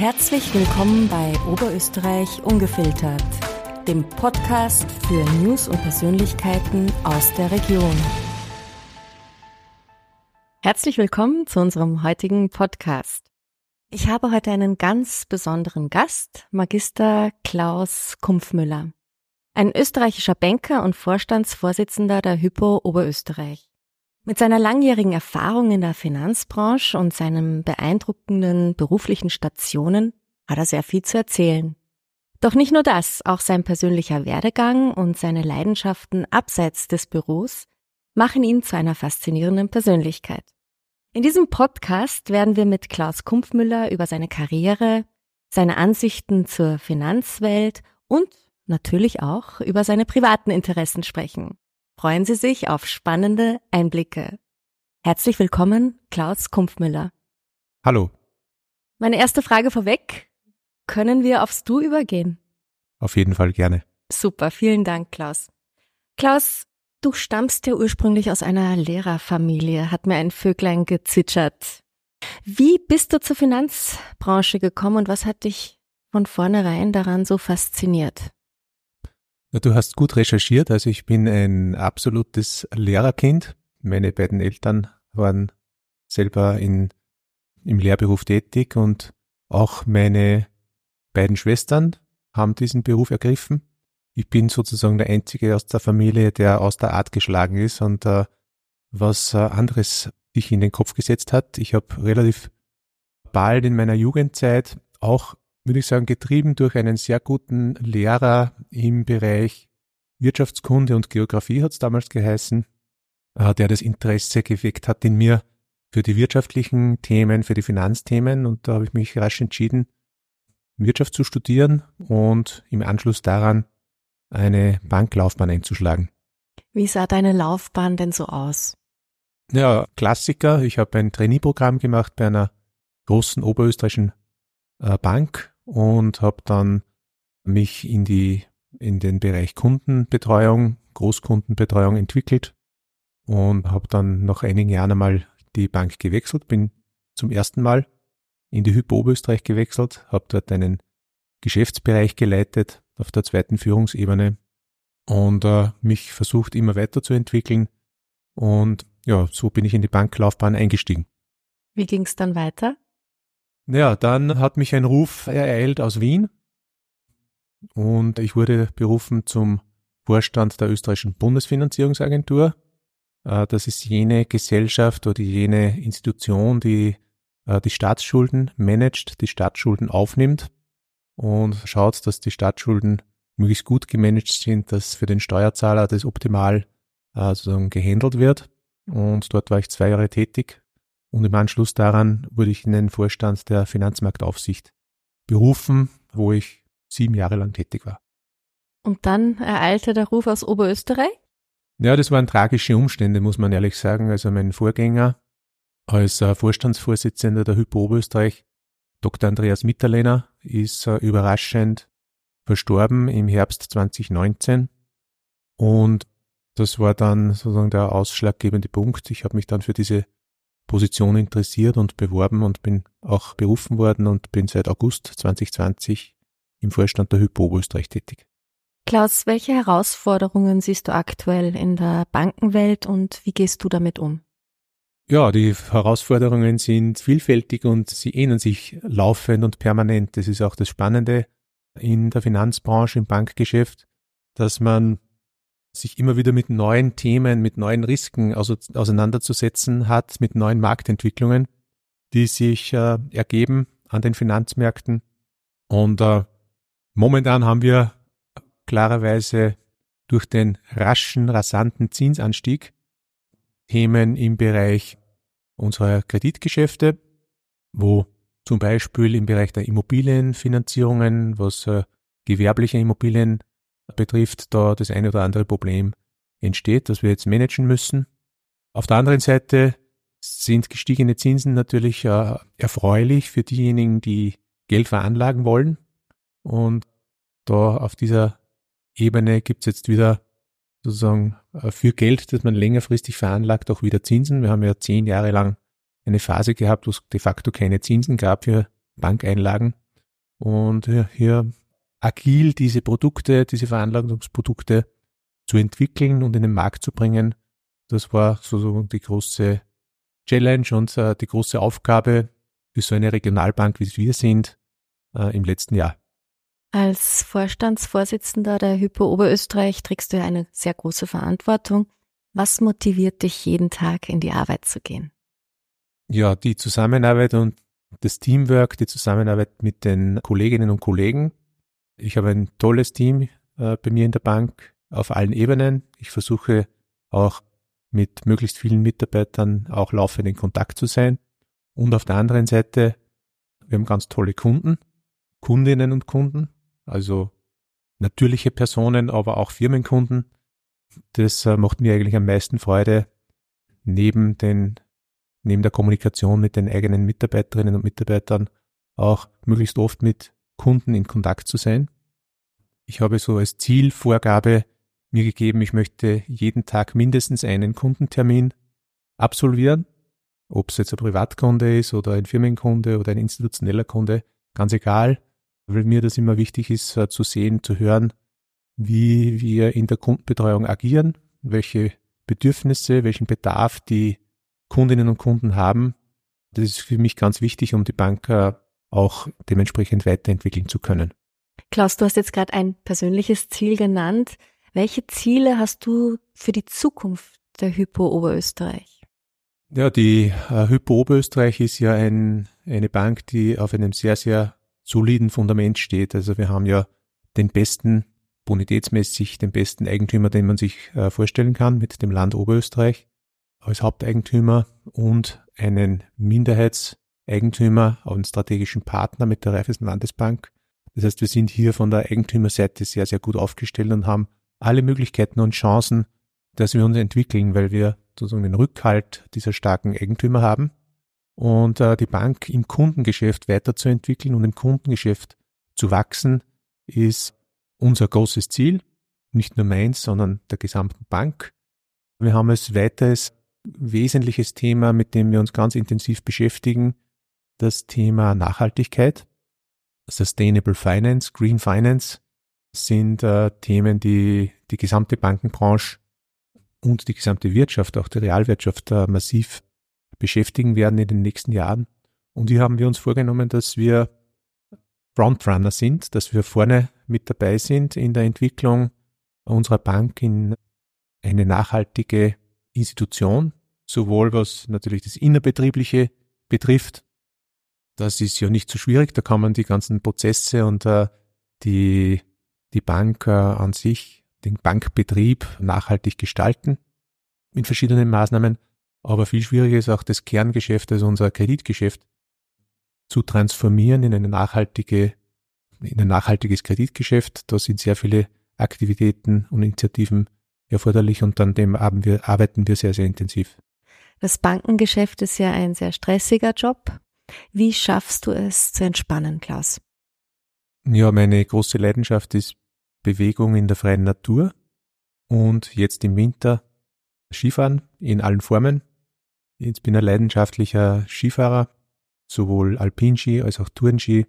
Herzlich willkommen bei Oberösterreich Ungefiltert, dem Podcast für News und Persönlichkeiten aus der Region. Herzlich willkommen zu unserem heutigen Podcast. Ich habe heute einen ganz besonderen Gast, Magister Klaus Kumpfmüller, ein österreichischer Banker und Vorstandsvorsitzender der Hypo Oberösterreich. Mit seiner langjährigen Erfahrung in der Finanzbranche und seinen beeindruckenden beruflichen Stationen hat er sehr viel zu erzählen. Doch nicht nur das, auch sein persönlicher Werdegang und seine Leidenschaften abseits des Büros machen ihn zu einer faszinierenden Persönlichkeit. In diesem Podcast werden wir mit Klaus Kumpfmüller über seine Karriere, seine Ansichten zur Finanzwelt und natürlich auch über seine privaten Interessen sprechen. Freuen Sie sich auf spannende Einblicke. Herzlich willkommen, Klaus Kumpfmüller. Hallo. Meine erste Frage vorweg. Können wir aufs Du übergehen? Auf jeden Fall gerne. Super, vielen Dank, Klaus. Klaus, du stammst ja ursprünglich aus einer Lehrerfamilie, hat mir ein Vöglein gezitschert. Wie bist du zur Finanzbranche gekommen und was hat dich von vornherein daran so fasziniert? Du hast gut recherchiert. Also ich bin ein absolutes Lehrerkind. Meine beiden Eltern waren selber in, im Lehrberuf tätig und auch meine beiden Schwestern haben diesen Beruf ergriffen. Ich bin sozusagen der Einzige aus der Familie, der aus der Art geschlagen ist und äh, was äh, anderes sich in den Kopf gesetzt hat. Ich habe relativ bald in meiner Jugendzeit auch würde ich sagen, getrieben durch einen sehr guten Lehrer im Bereich Wirtschaftskunde und Geografie hat es damals geheißen, äh, der das Interesse geweckt hat in mir für die wirtschaftlichen Themen, für die Finanzthemen und da habe ich mich rasch entschieden, Wirtschaft zu studieren und im Anschluss daran eine Banklaufbahn einzuschlagen. Wie sah deine Laufbahn denn so aus? Ja, Klassiker. Ich habe ein Trainee-Programm gemacht bei einer großen oberösterreichischen äh, Bank und habe dann mich in die in den Bereich Kundenbetreuung, Großkundenbetreuung entwickelt und habe dann nach einigen Jahren einmal die Bank gewechselt, bin zum ersten Mal in die Hypo Oberösterreich gewechselt, habe dort einen Geschäftsbereich geleitet auf der zweiten Führungsebene und äh, mich versucht immer weiterzuentwickeln und ja, so bin ich in die Banklaufbahn eingestiegen. Wie ging es dann weiter? Ja, dann hat mich ein Ruf ereilt aus Wien und ich wurde berufen zum Vorstand der österreichischen Bundesfinanzierungsagentur. Äh, das ist jene Gesellschaft oder jene Institution, die äh, die Staatsschulden managt, die Staatsschulden aufnimmt und schaut, dass die Staatsschulden möglichst gut gemanagt sind, dass für den Steuerzahler das optimal äh, sozusagen gehandelt wird. Und dort war ich zwei Jahre tätig und im Anschluss daran wurde ich in den Vorstand der Finanzmarktaufsicht berufen, wo ich sieben Jahre lang tätig war. Und dann ereilte der Ruf aus Oberösterreich? Ja, das waren tragische Umstände, muss man ehrlich sagen. Also mein Vorgänger als äh, Vorstandsvorsitzender der Hypo Oberösterreich, Dr. Andreas Mitterlehner, ist äh, überraschend verstorben im Herbst 2019. Und das war dann sozusagen der ausschlaggebende Punkt. Ich habe mich dann für diese Position interessiert und beworben und bin auch berufen worden und bin seit August 2020 im Vorstand der Hypo Oberösterreich tätig. Klaus, welche Herausforderungen siehst du aktuell in der Bankenwelt und wie gehst du damit um? Ja, die Herausforderungen sind vielfältig und sie ähneln sich laufend und permanent. Das ist auch das Spannende in der Finanzbranche, im Bankgeschäft, dass man sich immer wieder mit neuen Themen, mit neuen Risiken auseinanderzusetzen hat, mit neuen Marktentwicklungen, die sich äh, ergeben an den Finanzmärkten. Und äh, momentan haben wir klarerweise durch den raschen, rasanten Zinsanstieg Themen im Bereich unserer Kreditgeschäfte, wo zum Beispiel im Bereich der Immobilienfinanzierungen, was äh, gewerbliche Immobilien betrifft, da das eine oder andere Problem entsteht, das wir jetzt managen müssen. Auf der anderen Seite sind gestiegene Zinsen natürlich äh, erfreulich für diejenigen, die Geld veranlagen wollen. Und da auf dieser Ebene gibt es jetzt wieder sozusagen äh, für Geld, das man längerfristig veranlagt, auch wieder Zinsen. Wir haben ja zehn Jahre lang eine Phase gehabt, wo es de facto keine Zinsen gab für Bankeinlagen. und hier agil diese Produkte, diese Veranlagungsprodukte zu entwickeln und in den Markt zu bringen. Das war so die große Challenge und äh, die große Aufgabe für so eine Regionalbank, wie wir sind, äh, im letzten Jahr. Als Vorstandsvorsitzender der Hypo Oberösterreich trägst du ja eine sehr große Verantwortung. Was motiviert dich jeden Tag in die Arbeit zu gehen? Ja, die Zusammenarbeit und das Teamwork, die Zusammenarbeit mit den Kolleginnen und Kollegen. Ich habe ein tolles Team äh, bei mir in der Bank auf allen Ebenen. Ich versuche auch mit möglichst vielen Mitarbeitern auch laufend in Kontakt zu sein. Und auf der anderen Seite, wir haben ganz tolle Kunden, Kundinnen und Kunden, also natürliche Personen, aber auch Firmenkunden. Das äh, macht mir eigentlich am meisten Freude, neben den, neben der Kommunikation mit den eigenen Mitarbeiterinnen und Mitarbeitern auch möglichst oft mit Kunden in Kontakt zu sein. Ich habe so als Zielvorgabe mir gegeben, ich möchte jeden Tag mindestens einen Kundentermin absolvieren. Ob es jetzt ein Privatkunde ist oder ein Firmenkunde oder ein institutioneller Kunde, ganz egal, weil mir das immer wichtig ist, äh, zu sehen, zu hören, wie wir in der Kundenbetreuung agieren, welche Bedürfnisse, welchen Bedarf die Kundinnen und Kunden haben. Das ist für mich ganz wichtig, um die Bank äh, auch dementsprechend weiterentwickeln zu können. Klaus, du hast jetzt gerade ein persönliches Ziel genannt. Welche Ziele hast du für die Zukunft der Hypo Oberösterreich? Ja, die äh, Hypo Oberösterreich ist ja ein, eine Bank, die auf einem sehr, sehr soliden Fundament steht. Also wir haben ja den besten, bonitätsmäßig den besten Eigentümer, den man sich äh, vorstellen kann, mit dem Land Oberösterreich als Haupteigentümer und einen Minderheitseigentümer, einen strategischen Partner mit der Raiffeisen Landesbank. Das heißt, wir sind hier von der Eigentümerseite sehr, sehr gut aufgestellt und haben alle Möglichkeiten und Chancen, dass wir uns entwickeln, weil wir sozusagen den Rückhalt dieser starken Eigentümer haben und äh, die Bank im Kundengeschäft weiterzuentwickeln und im Kundengeschäft zu wachsen, ist unser großes Ziel. Nicht nur meins, sondern der gesamten Bank. Wir haben als weiteres wesentliches Thema, mit dem wir uns ganz intensiv beschäftigen, das Thema Nachhaltigkeit. Sustainable Finance, Green Finance sind äh, Themen, die die gesamte Bankenbranche und die gesamte Wirtschaft, auch die Realwirtschaft äh, massiv beschäftigen werden in den nächsten Jahren. Und hier haben wir uns vorgenommen, dass wir Frontrunner sind, dass wir vorne mit dabei sind in der Entwicklung unserer Bank in eine nachhaltige Institution, sowohl was natürlich das Innerbetriebliche betrifft. Das ist ja nicht so schwierig, da kann man die ganzen Prozesse und äh, die die Bank äh, an sich, den Bankbetrieb nachhaltig gestalten mit verschiedenen Maßnahmen. Aber viel schwieriger ist auch das Kerngeschäft, also unser Kreditgeschäft, zu transformieren in eine nachhaltige, in ein nachhaltiges Kreditgeschäft. Da sind sehr viele Aktivitäten und Initiativen erforderlich und an dem wir, arbeiten wir sehr, sehr intensiv. Das Bankengeschäft ist ja ein sehr stressiger Job. Wie schaffst du es zu entspannen, Klaus? Ja, meine große Leidenschaft ist Bewegung in der freien Natur und jetzt im Winter Skifahren in allen Formen. Ich bin ein leidenschaftlicher Skifahrer, sowohl Alpinski als auch Tourenski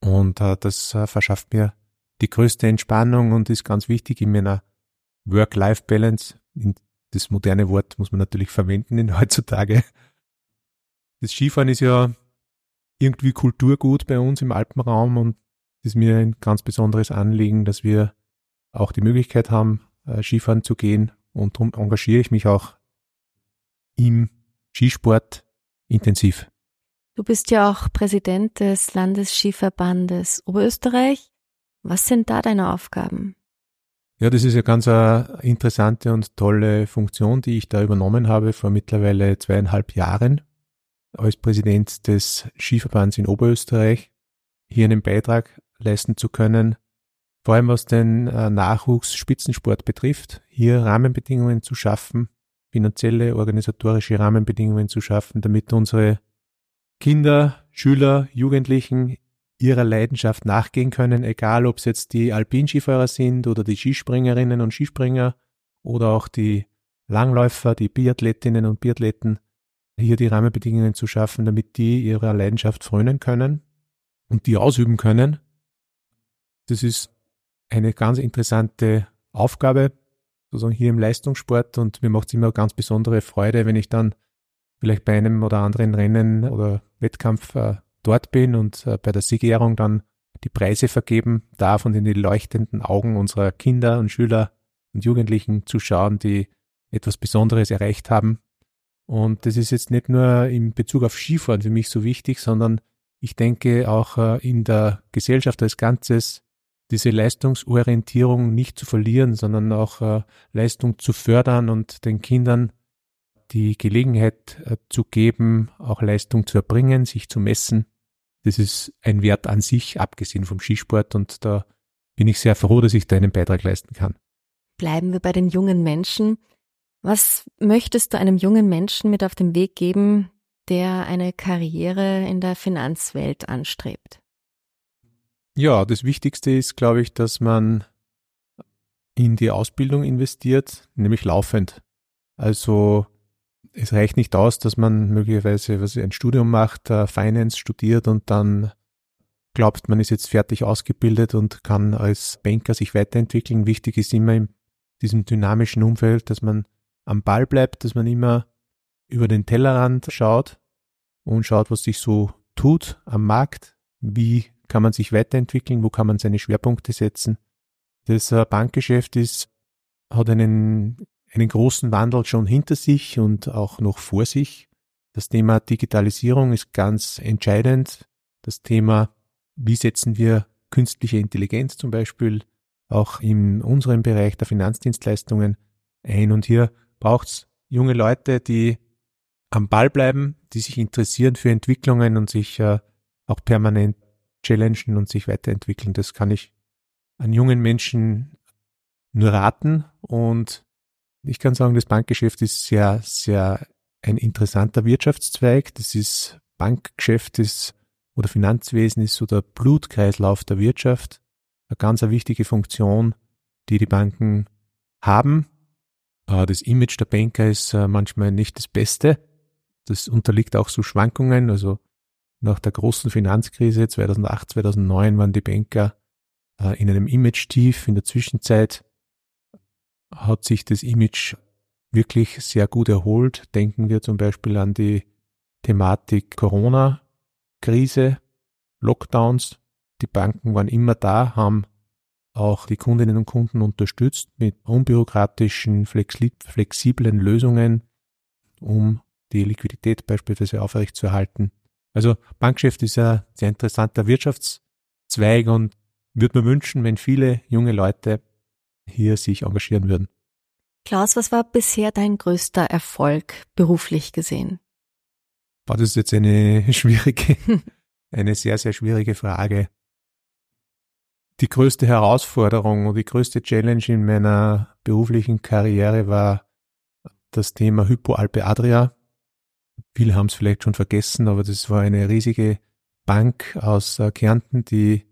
und äh, das äh, verschafft mir die größte Entspannung und ist ganz wichtig in meiner Work-Life-Balance. Das moderne Wort muss man natürlich verwenden in heutzutage. Das Skifahren ist ja irgendwie Kulturgut bei uns im Alpenraum und ist mir ein ganz besonderes Anliegen, dass wir auch die Möglichkeit haben, äh, Skifahren zu gehen. Und darum engagiere ich mich auch im Skisport intensiv. Du bist ja auch Präsident des Landesskiverbandes Oberösterreich. Was sind da deine Aufgaben? Ja, das ist ja ganz eine interessante und tolle Funktion, die ich da übernommen habe vor mittlerweile zweieinhalb Jahren als Präsident des Skiverbands in Oberösterreich hier einen Beitrag leisten zu können, vor allem was den äh, Nachwuchsspitzensport betrifft, hier Rahmenbedingungen zu schaffen, finanzielle, organisatorische Rahmenbedingungen zu schaffen, damit unsere Kinder, Schüler, Jugendlichen ihrer Leidenschaft nachgehen können, egal ob es jetzt die Alpinskifahrer sind oder die Skispringerinnen und Skispringer oder auch die Langläufer, die Biathletinnen und Biathleten, hier die Rahmenbedingungen zu schaffen, damit die ihrer Leidenschaft frönen können und die ausüben können. Das ist eine ganz interessante Aufgabe, sozusagen hier im Leistungssport und mir macht es immer ganz besondere Freude, wenn ich dann vielleicht bei einem oder anderen Rennen oder Wettkampf äh, dort bin und äh, bei der Siegerehrung dann die Preise vergeben darf und in die leuchtenden Augen unserer Kinder und Schüler und Jugendlichen zu schauen, die etwas Besonderes erreicht haben. Und das ist jetzt nicht nur in Bezug auf Skifahren für mich so wichtig, sondern ich denke auch äh, in der Gesellschaft als Ganzes diese Leistungsorientierung nicht zu verlieren, sondern auch äh, Leistung zu fördern und den Kindern die Gelegenheit äh, zu geben, auch Leistung zu erbringen, sich zu messen. Das ist ein Wert an sich, abgesehen vom Skisport und da bin ich sehr froh, dass ich da einen Beitrag leisten kann. Bleiben wir bei den jungen Menschen. Was möchtest du einem jungen Menschen mit auf den Weg geben, der eine Karriere in der Finanzwelt anstrebt? Ja, das Wichtigste ist, glaube ich, dass man in die Ausbildung investiert, nämlich laufend. Also es reicht nicht aus, dass man möglicherweise was ein Studium macht, uh, Finance studiert und dann glaubt, man ist jetzt fertig ausgebildet und kann als Banker sich weiterentwickeln. Wichtig ist immer in diesem dynamischen Umfeld, dass man am Ball bleibt, dass man immer über den Tellerrand schaut und schaut, was sich so tut am Markt, wie kann man sich weiterentwickeln, wo kann man seine Schwerpunkte setzen. Das äh, Bankgeschäft ist, hat einen einen großen Wandel schon hinter sich und auch noch vor sich. Das Thema Digitalisierung ist ganz entscheidend. Das Thema, wie setzen wir künstliche Intelligenz zum Beispiel auch in unserem Bereich der Finanzdienstleistungen ein. Und hier braucht es junge Leute, die am Ball bleiben, die sich interessieren für Entwicklungen und sich äh, auch permanent challengen und sich weiterentwickeln. Das kann ich an jungen Menschen nur raten und ich kann sagen, das Bankgeschäft ist sehr, sehr ein interessanter Wirtschaftszweig. Das ist Bankgeschäft ist oder Finanzwesen ist so der Blutkreislauf der Wirtschaft. Eine ganz eine wichtige Funktion, die die Banken haben. Äh, das Image der Banker ist äh, manchmal nicht das Beste. Das unterliegt auch so Schwankungen. Also nach der großen Finanzkrise 2008, 2009 waren die Banker äh, in einem Image-Tief. In der Zwischenzeit hat sich das Image wirklich sehr gut erholt. Denken wir zum Beispiel an die Thematik Corona-Krise, Lockdowns. Die Banken waren immer da, haben auch die Kundinnen und Kunden unterstützt mit unbürokratischen, flexiblen Lösungen, um die Liquidität beispielsweise aufrechtzuerhalten. Also Bankgeschäft ist ein sehr interessanter Wirtschaftszweig und würde mir wünschen, wenn viele junge Leute hier sich engagieren würden. Klaus, was war bisher dein größter Erfolg beruflich gesehen? Das jetzt eine schwierige, eine sehr, sehr schwierige Frage. Die größte Herausforderung und die größte Challenge in meiner beruflichen Karriere war das Thema Hypoalpe Adria. Viele haben es vielleicht schon vergessen, aber das war eine riesige Bank aus äh, Kärnten, die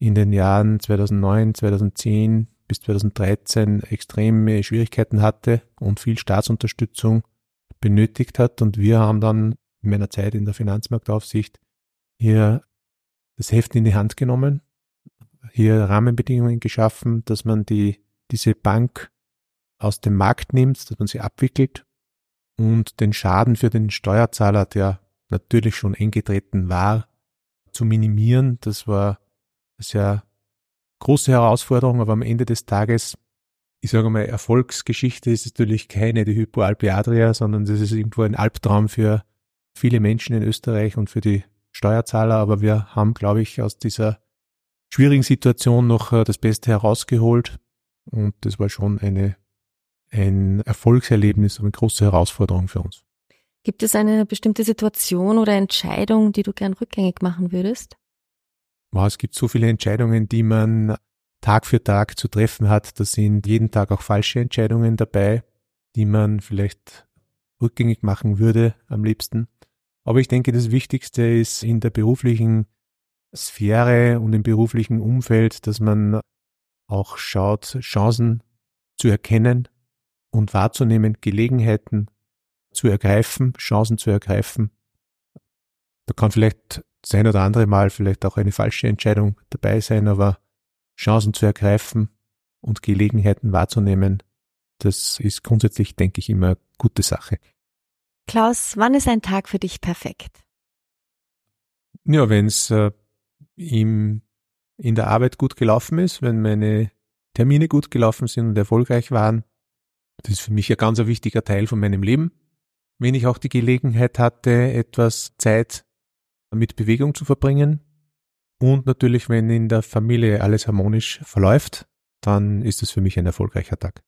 in den Jahren 2009, 2010 bis 2013 extreme Schwierigkeiten hatte und viel Staatsunterstützung benötigt hat. Und wir haben dann in meiner Zeit in der Finanzmarktaufsicht hier das Heft in die Hand genommen, hier Rahmenbedingungen geschaffen, dass man die, diese Bank aus dem Markt nimmt, dass man sie abwickelt und den Schaden für den Steuerzahler, der natürlich schon eingetreten war, zu minimieren. Das war sehr große Herausforderung, aber am Ende des Tages, ich sage mal, Erfolgsgeschichte ist natürlich keine die Hypoalpe Adria, sondern das ist irgendwo ein Albtraum für viele Menschen in Österreich und für die Steuerzahler. Aber wir haben, glaube ich, aus dieser schwierigen Situation noch äh, das Beste herausgeholt. Und das war schon eine, ein Erfolgserlebnis, eine große Herausforderung für uns. Gibt es eine bestimmte Situation oder Entscheidung, die du gern rückgängig machen würdest? wow, es gibt so viele Entscheidungen, die man Tag für Tag zu treffen hat. Da sind jeden Tag auch falsche Entscheidungen dabei, die man vielleicht rückgängig machen würde am liebsten. Aber ich denke, das Wichtigste ist in der beruflichen Sphäre und im beruflichen Umfeld, dass man auch schaut, Chancen zu erkennen und wahrzunehmen, Gelegenheiten zu ergreifen, Chancen zu ergreifen. Da kann vielleicht das ein oder andere Mal vielleicht auch eine falsche Entscheidung dabei sein, aber Chancen zu ergreifen und Gelegenheiten wahrzunehmen, das ist grundsätzlich, denke ich, immer eine gute Sache. Klaus, wann ist ein Tag für dich perfekt? Ja, wenn es äh, in der Arbeit gut gelaufen ist, wenn meine Termine gut gelaufen sind und erfolgreich waren, das ist für mich ein ganz wichtiger Teil von meinem Leben. Wenn ich auch die Gelegenheit hatte, etwas Zeit mit Bewegung zu verbringen und natürlich, wenn in der Familie alles harmonisch verläuft, dann ist es für mich ein erfolgreicher Tag.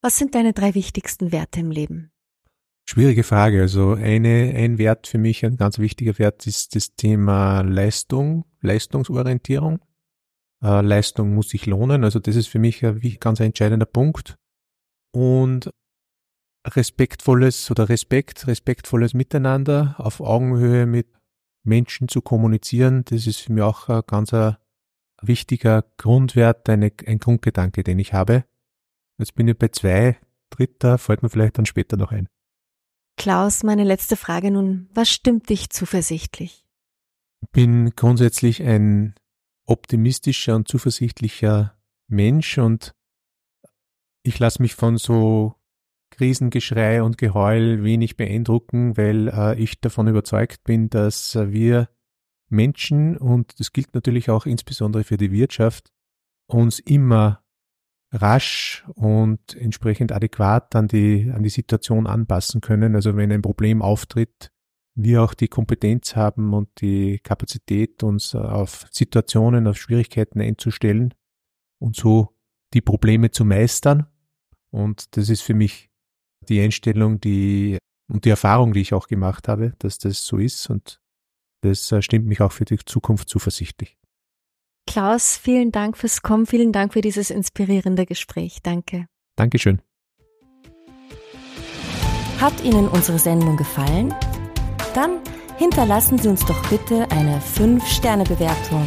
Was sind deine drei wichtigsten Werte im Leben? Schwierige Frage. Also eine, ein Wert für mich, ein ganz wichtiger Wert ist das Thema Leistung, Leistungsorientierung. Äh, Leistung muss sich lohnen. Also das ist für mich ein ganz entscheidender Punkt. Und respektvolles oder Respekt, respektvolles Miteinander auf Augenhöhe mit Menschen zu kommunizieren, das ist für mich auch ein ganz ein wichtiger Grundwert, eine, ein Grundgedanke, den ich habe. Jetzt bin ich bei zwei, dritter, fällt mir vielleicht dann später noch ein. Klaus, meine letzte Frage nun. Was stimmt dich zuversichtlich? Bin grundsätzlich ein optimistischer und zuversichtlicher Mensch und ich lasse mich von so Krisengeschrei und Geheul wenig beeindrucken, weil äh, ich davon überzeugt bin, dass äh, wir Menschen, und das gilt natürlich auch insbesondere für die Wirtschaft, uns immer rasch und entsprechend adäquat an die, an die Situation anpassen können. Also wenn ein Problem auftritt, wir auch die Kompetenz haben und die Kapazität, uns auf Situationen, auf Schwierigkeiten einzustellen und so die Probleme zu meistern. Und das ist für mich die Einstellung, die und die Erfahrung, die ich auch gemacht habe, dass das so ist und das äh, stimmt mich auch für die Zukunft zuversichtlich. Klaus, vielen Dank fürs Kommen, vielen Dank für dieses inspirierende Gespräch. Danke. Dankeschön. Hat Ihnen unsere Sendung gefallen? Dann hinterlassen Sie uns doch bitte eine 5-Sterne-Bewertung